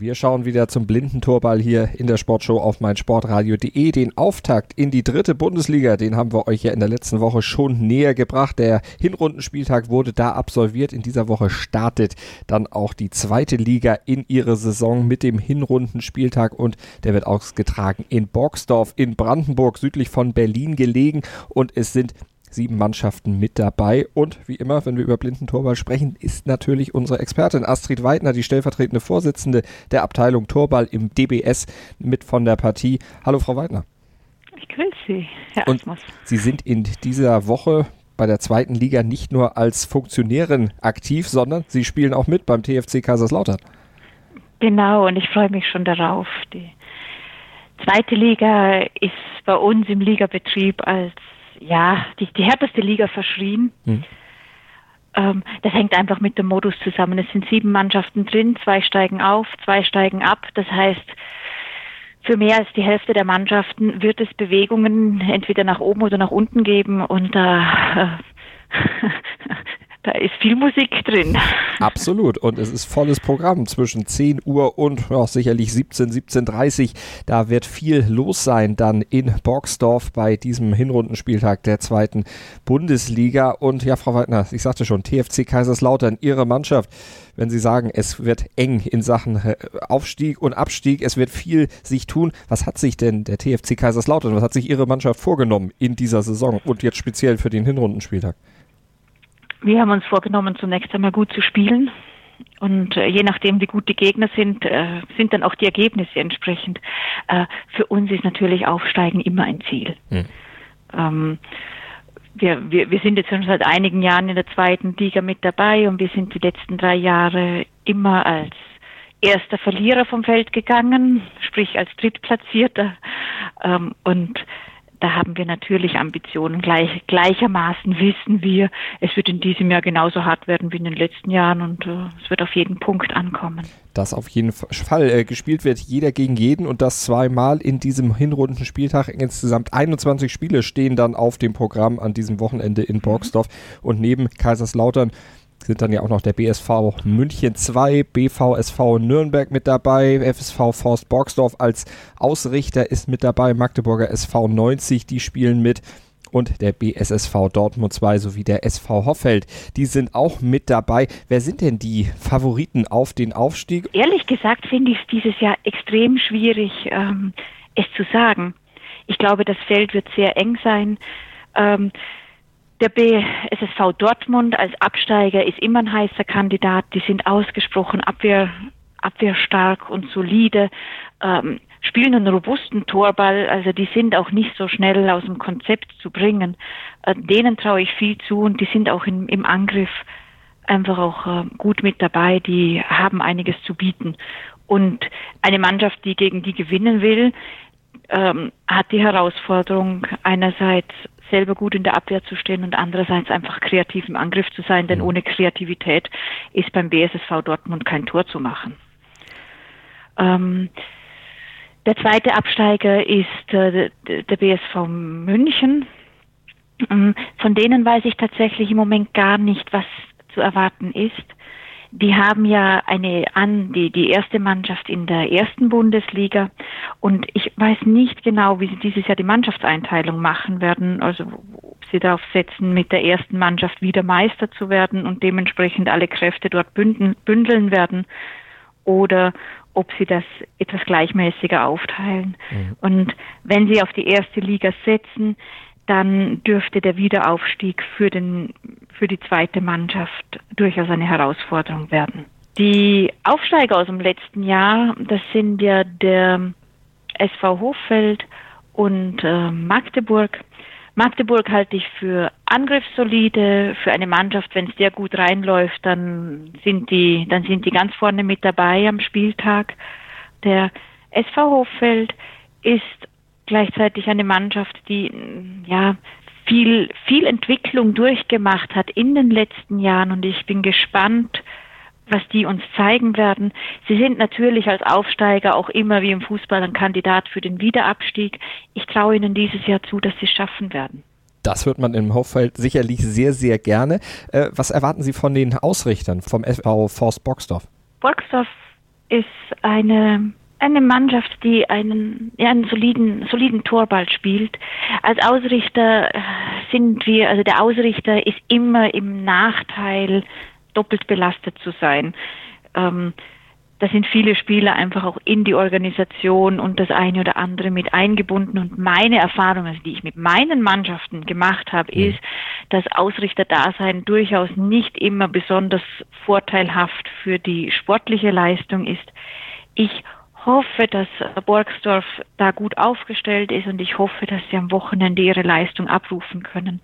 Wir schauen wieder zum blinden Torball hier in der Sportshow auf meinsportradio.de. Den Auftakt in die dritte Bundesliga, den haben wir euch ja in der letzten Woche schon näher gebracht. Der Hinrundenspieltag wurde da absolviert. In dieser Woche startet dann auch die zweite Liga in ihre Saison mit dem Hinrundenspieltag und der wird ausgetragen in Boxdorf in Brandenburg, südlich von Berlin gelegen. Und es sind sieben Mannschaften mit dabei. Und wie immer, wenn wir über blinden Torball sprechen, ist natürlich unsere Expertin Astrid Weidner, die stellvertretende Vorsitzende der Abteilung Torball im DBS, mit von der Partie. Hallo, Frau Weidner. Ich grüße Sie, Herr Und Sie sind in dieser Woche bei der zweiten Liga nicht nur als Funktionärin aktiv, sondern Sie spielen auch mit beim TFC Kaiserslautern. Genau, und ich freue mich schon darauf. Die zweite Liga ist bei uns im Ligabetrieb als ja, die, die härteste Liga verschrien. Hm. Ähm, das hängt einfach mit dem Modus zusammen. Es sind sieben Mannschaften drin, zwei steigen auf, zwei steigen ab. Das heißt, für mehr als die Hälfte der Mannschaften wird es Bewegungen entweder nach oben oder nach unten geben und äh, da ist viel Musik drin. Absolut. Und es ist volles Programm zwischen 10 Uhr und ja, sicherlich 17, 17.30 Da wird viel los sein dann in Boxdorf bei diesem Hinrundenspieltag der zweiten Bundesliga. Und ja, Frau Weidner, ich sagte schon, TFC Kaiserslautern, Ihre Mannschaft wenn Sie sagen, es wird eng in Sachen äh, Aufstieg und Abstieg, es wird viel sich tun. Was hat sich denn der TFC Kaiserslautern, was hat sich Ihre Mannschaft vorgenommen in dieser Saison und jetzt speziell für den Hinrundenspieltag? Wir haben uns vorgenommen, zunächst einmal gut zu spielen. Und äh, je nachdem, wie gut die Gegner sind, äh, sind dann auch die Ergebnisse entsprechend. Äh, für uns ist natürlich Aufsteigen immer ein Ziel. Hm. Ähm, wir, wir, wir sind jetzt schon seit einigen Jahren in der zweiten Liga mit dabei und wir sind die letzten drei Jahre immer als erster Verlierer vom Feld gegangen, sprich als Drittplatzierter. Ähm, und da haben wir natürlich Ambitionen. Gleich, gleichermaßen wissen wir, es wird in diesem Jahr genauso hart werden wie in den letzten Jahren und äh, es wird auf jeden Punkt ankommen. Das auf jeden Fall. Äh, gespielt wird jeder gegen jeden und das zweimal in diesem Hinrundenspieltag. Insgesamt 21 Spiele stehen dann auf dem Programm an diesem Wochenende in Borgsdorf und neben Kaiserslautern sind dann ja auch noch der BSV München 2, BVSV Nürnberg mit dabei, FSV Forst Borgsdorf als Ausrichter ist mit dabei, Magdeburger SV 90, die spielen mit und der BSSV Dortmund 2 sowie der SV Hoffeld. Die sind auch mit dabei. Wer sind denn die Favoriten auf den Aufstieg? Ehrlich gesagt finde ich es dieses Jahr extrem schwierig, ähm, es zu sagen. Ich glaube, das Feld wird sehr eng sein. Ähm, der BSSV Dortmund als Absteiger ist immer ein heißer Kandidat. Die sind ausgesprochen abwehr, abwehrstark und solide, ähm, spielen einen robusten Torball. Also die sind auch nicht so schnell aus dem Konzept zu bringen. Äh, denen traue ich viel zu und die sind auch im, im Angriff einfach auch äh, gut mit dabei. Die haben einiges zu bieten. Und eine Mannschaft, die gegen die gewinnen will, ähm, hat die Herausforderung, einerseits selber gut in der Abwehr zu stehen und andererseits einfach kreativ im Angriff zu sein, denn mhm. ohne Kreativität ist beim BSSV Dortmund kein Tor zu machen. Ähm, der zweite Absteiger ist äh, der BSV München. Ähm, von denen weiß ich tatsächlich im Moment gar nicht, was zu erwarten ist. Die haben ja eine an die die erste Mannschaft in der ersten Bundesliga und ich weiß nicht genau, wie sie dieses Jahr die Mannschaftseinteilung machen werden, also ob sie darauf setzen, mit der ersten Mannschaft wieder Meister zu werden und dementsprechend alle Kräfte dort bündeln, bündeln werden oder ob sie das etwas gleichmäßiger aufteilen. Mhm. Und wenn sie auf die erste Liga setzen, dann dürfte der Wiederaufstieg für, den, für die zweite Mannschaft durchaus eine Herausforderung werden. Die Aufsteiger aus dem letzten Jahr, das sind ja der SV Hochfeld und äh, Magdeburg. Magdeburg halte ich für angriffssolide, für eine Mannschaft, wenn es sehr gut reinläuft, dann sind die, dann sind die ganz vorne mit dabei am Spieltag. Der SV Hochfeld ist gleichzeitig eine Mannschaft, die ja viel, viel Entwicklung durchgemacht hat in den letzten Jahren und ich bin gespannt, was die uns zeigen werden. Sie sind natürlich als Aufsteiger auch immer wie im Fußball ein Kandidat für den Wiederabstieg. Ich traue ihnen dieses Jahr zu, dass sie es schaffen werden. Das hört man im Hoffeld sicherlich sehr, sehr gerne. Äh, was erwarten Sie von den Ausrichtern vom SV Forst Boxdorf? Boxdorf ist eine eine Mannschaft, die einen, ja, einen soliden, soliden Torball spielt. Als Ausrichter sind wir, also der Ausrichter ist immer im Nachteil, doppelt belastet zu sein. Ähm, da sind viele Spieler einfach auch in die Organisation und das eine oder andere mit eingebunden. Und meine Erfahrung, also die ich mit meinen Mannschaften gemacht habe, ist, dass Ausrichterdasein durchaus nicht immer besonders vorteilhaft für die sportliche Leistung ist. Ich hoffe, dass Borgsdorf da gut aufgestellt ist und ich hoffe, dass sie am Wochenende ihre Leistung abrufen können.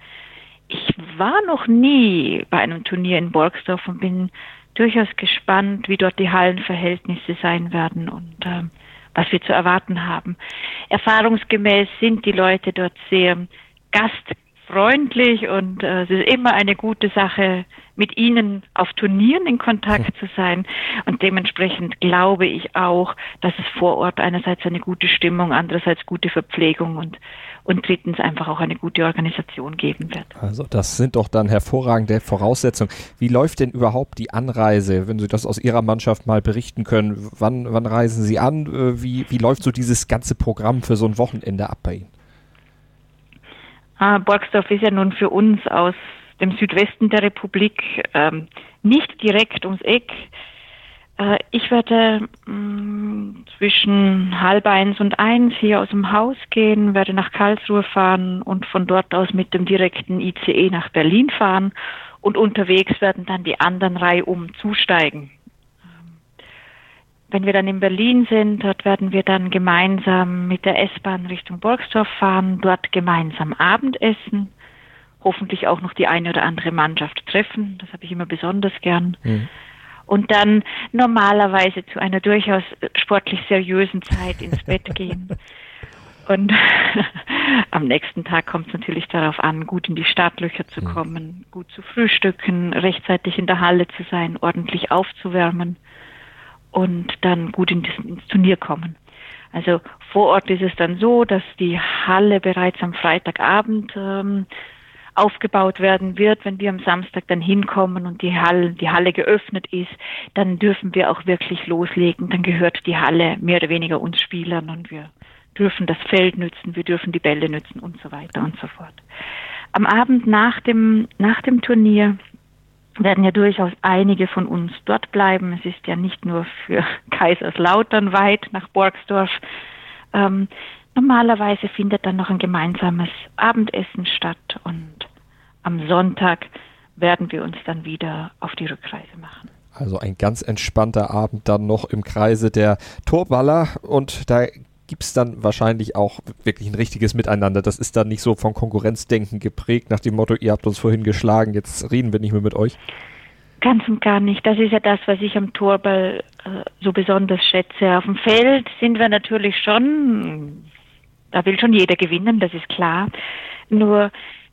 Ich war noch nie bei einem Turnier in Borgsdorf und bin durchaus gespannt, wie dort die Hallenverhältnisse sein werden und äh, was wir zu erwarten haben. Erfahrungsgemäß sind die Leute dort sehr gastfreundlich und äh, es ist immer eine gute Sache, mit ihnen auf Turnieren in Kontakt zu sein. Und dementsprechend glaube ich auch, dass es vor Ort einerseits eine gute Stimmung, andererseits gute Verpflegung und, und drittens einfach auch eine gute Organisation geben wird. Also das sind doch dann hervorragende Voraussetzungen. Wie läuft denn überhaupt die Anreise, wenn Sie das aus Ihrer Mannschaft mal berichten können? Wann, wann reisen Sie an? Äh, wie, wie läuft so dieses ganze Programm für so ein Wochenende ab bei Ihnen? Ah, Borgsdorf ist ja nun für uns aus dem Südwesten der Republik, ähm, nicht direkt ums Eck. Äh, ich werde mh, mm, zwischen halb eins und eins hier aus dem Haus gehen, werde nach Karlsruhe fahren und von dort aus mit dem direkten ICE nach Berlin fahren und unterwegs werden dann die anderen Reihe um zusteigen. Wenn wir dann in Berlin sind, dort werden wir dann gemeinsam mit der S-Bahn Richtung Borgsdorf fahren, dort gemeinsam Abendessen hoffentlich auch noch die eine oder andere Mannschaft treffen. Das habe ich immer besonders gern. Mhm. Und dann normalerweise zu einer durchaus sportlich seriösen Zeit ins Bett gehen. Und am nächsten Tag kommt es natürlich darauf an, gut in die Startlöcher zu mhm. kommen, gut zu frühstücken, rechtzeitig in der Halle zu sein, ordentlich aufzuwärmen und dann gut in das, ins Turnier kommen. Also vor Ort ist es dann so, dass die Halle bereits am Freitagabend ähm, aufgebaut werden wird, wenn wir am Samstag dann hinkommen und die Halle, die Halle geöffnet ist, dann dürfen wir auch wirklich loslegen. Dann gehört die Halle mehr oder weniger uns Spielern und wir dürfen das Feld nützen, wir dürfen die Bälle nützen und so weiter und so fort. Am Abend nach dem, nach dem Turnier werden ja durchaus einige von uns dort bleiben. Es ist ja nicht nur für Kaiserslautern weit nach Borgsdorf. Ähm, normalerweise findet dann noch ein gemeinsames Abendessen statt und am Sonntag werden wir uns dann wieder auf die Rückreise machen. Also ein ganz entspannter Abend dann noch im Kreise der Torballer und da gibt es dann wahrscheinlich auch wirklich ein richtiges Miteinander. Das ist dann nicht so von Konkurrenzdenken geprägt nach dem Motto, ihr habt uns vorhin geschlagen, jetzt reden wir nicht mehr mit euch. Ganz und gar nicht. Das ist ja das, was ich am Torball äh, so besonders schätze. Auf dem Feld sind wir natürlich schon, da will schon jeder gewinnen, das ist klar. Nur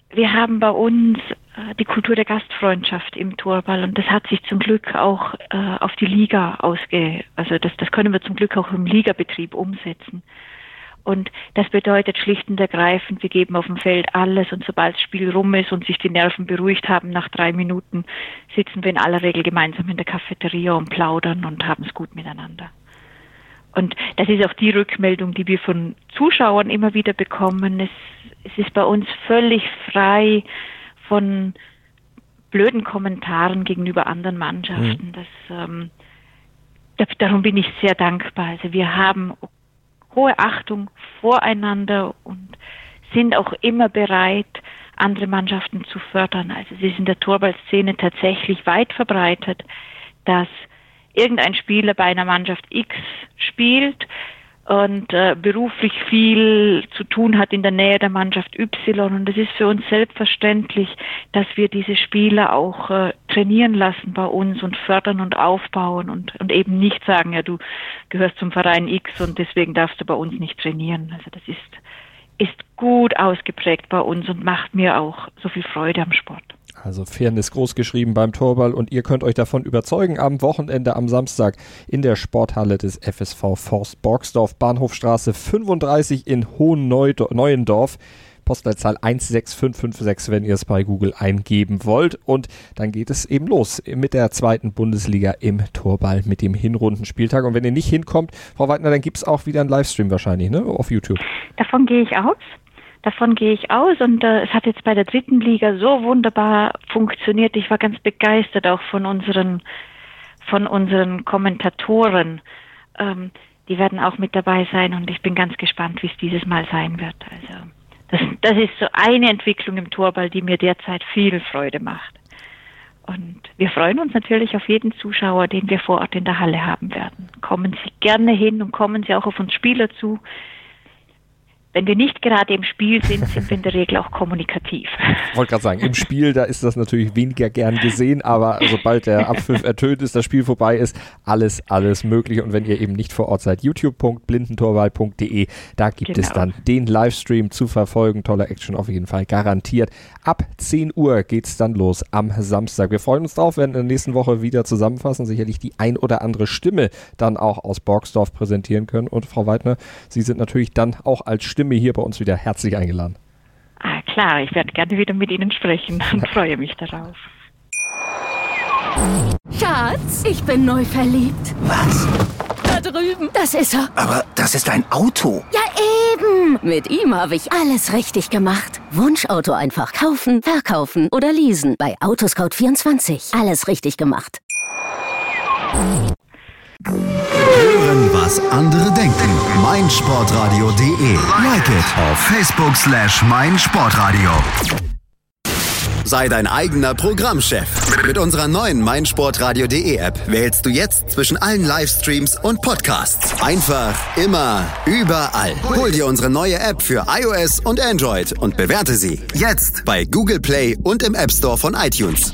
wir haben bei uns äh, die Kultur der Gastfreundschaft im Torball und das hat sich zum Glück auch äh, auf die Liga ausge, also das, das können wir zum Glück auch im Ligabetrieb umsetzen. Und das bedeutet schlicht und ergreifend, wir geben auf dem Feld alles und sobald das Spiel rum ist und sich die Nerven beruhigt haben, nach drei Minuten sitzen wir in aller Regel gemeinsam in der Cafeteria und plaudern und haben es gut miteinander. Und das ist auch die Rückmeldung, die wir von Zuschauern immer wieder bekommen. Es es ist bei uns völlig frei von blöden Kommentaren gegenüber anderen Mannschaften. Mhm. Das, ähm, darum bin ich sehr dankbar. Also wir haben hohe Achtung voreinander und sind auch immer bereit, andere Mannschaften zu fördern. Also es ist in der Torballszene tatsächlich weit verbreitet, dass irgendein Spieler bei einer Mannschaft X spielt, und äh, beruflich viel zu tun hat in der Nähe der Mannschaft Y. Und es ist für uns selbstverständlich, dass wir diese Spieler auch äh, trainieren lassen bei uns und fördern und aufbauen und, und eben nicht sagen, ja, du gehörst zum Verein X und deswegen darfst du bei uns nicht trainieren. Also das ist, ist gut ausgeprägt bei uns und macht mir auch so viel Freude am Sport. Also Fairness groß geschrieben beim Torball und ihr könnt euch davon überzeugen am Wochenende am Samstag in der Sporthalle des FSV Forst Borgsdorf, Bahnhofstraße 35 in Hohen-Neuendorf. Postleitzahl 16556, wenn ihr es bei Google eingeben wollt. Und dann geht es eben los mit der zweiten Bundesliga im Torball mit dem Hinrundenspieltag. Und wenn ihr nicht hinkommt, Frau Weidner, dann gibt es auch wieder einen Livestream wahrscheinlich, ne? Auf YouTube. Davon gehe ich aus. Davon gehe ich aus und äh, es hat jetzt bei der dritten Liga so wunderbar funktioniert. Ich war ganz begeistert auch von unseren von unseren Kommentatoren. Ähm, die werden auch mit dabei sein und ich bin ganz gespannt, wie es dieses Mal sein wird. Also das, das ist so eine Entwicklung im Torball, die mir derzeit viel Freude macht. Und wir freuen uns natürlich auf jeden Zuschauer, den wir vor Ort in der Halle haben werden. Kommen Sie gerne hin und kommen Sie auch auf uns Spieler zu wenn wir nicht gerade im Spiel sind, sind wir in der Regel auch kommunikativ. Ich wollte gerade sagen, im Spiel, da ist das natürlich weniger gern gesehen, aber sobald der Abpfiff ertönt ist, das Spiel vorbei ist, alles, alles möglich. Und wenn ihr eben nicht vor Ort seid, youtube.blindentorwahl.de, da gibt genau. es dann den Livestream zu verfolgen. Tolle Action auf jeden Fall garantiert. Ab 10 Uhr geht es dann los am Samstag. Wir freuen uns drauf, werden in der nächsten Woche wieder zusammenfassen, sicherlich die ein oder andere Stimme dann auch aus Borgsdorf präsentieren können. Und Frau Weidner, Sie sind natürlich dann auch als Stimme Stimme hier bei uns wieder herzlich eingeladen. Ah, klar, ich werde gerne wieder mit Ihnen sprechen und freue mich darauf. Schatz, ich bin neu verliebt. Was? Da drüben. Das ist er. Aber das ist ein Auto. Ja, eben. Mit ihm habe ich alles richtig gemacht. Wunschauto einfach kaufen, verkaufen oder leasen. Bei Autoscout24. Alles richtig gemacht. Hören, was andere denken. meinsportradio.de. Like it auf Facebook slash meinsportradio. Sei dein eigener Programmchef. Mit unserer neuen meinsportradio.de App wählst du jetzt zwischen allen Livestreams und Podcasts. Einfach, immer, überall. Hol dir unsere neue App für iOS und Android und bewerte sie jetzt bei Google Play und im App Store von iTunes.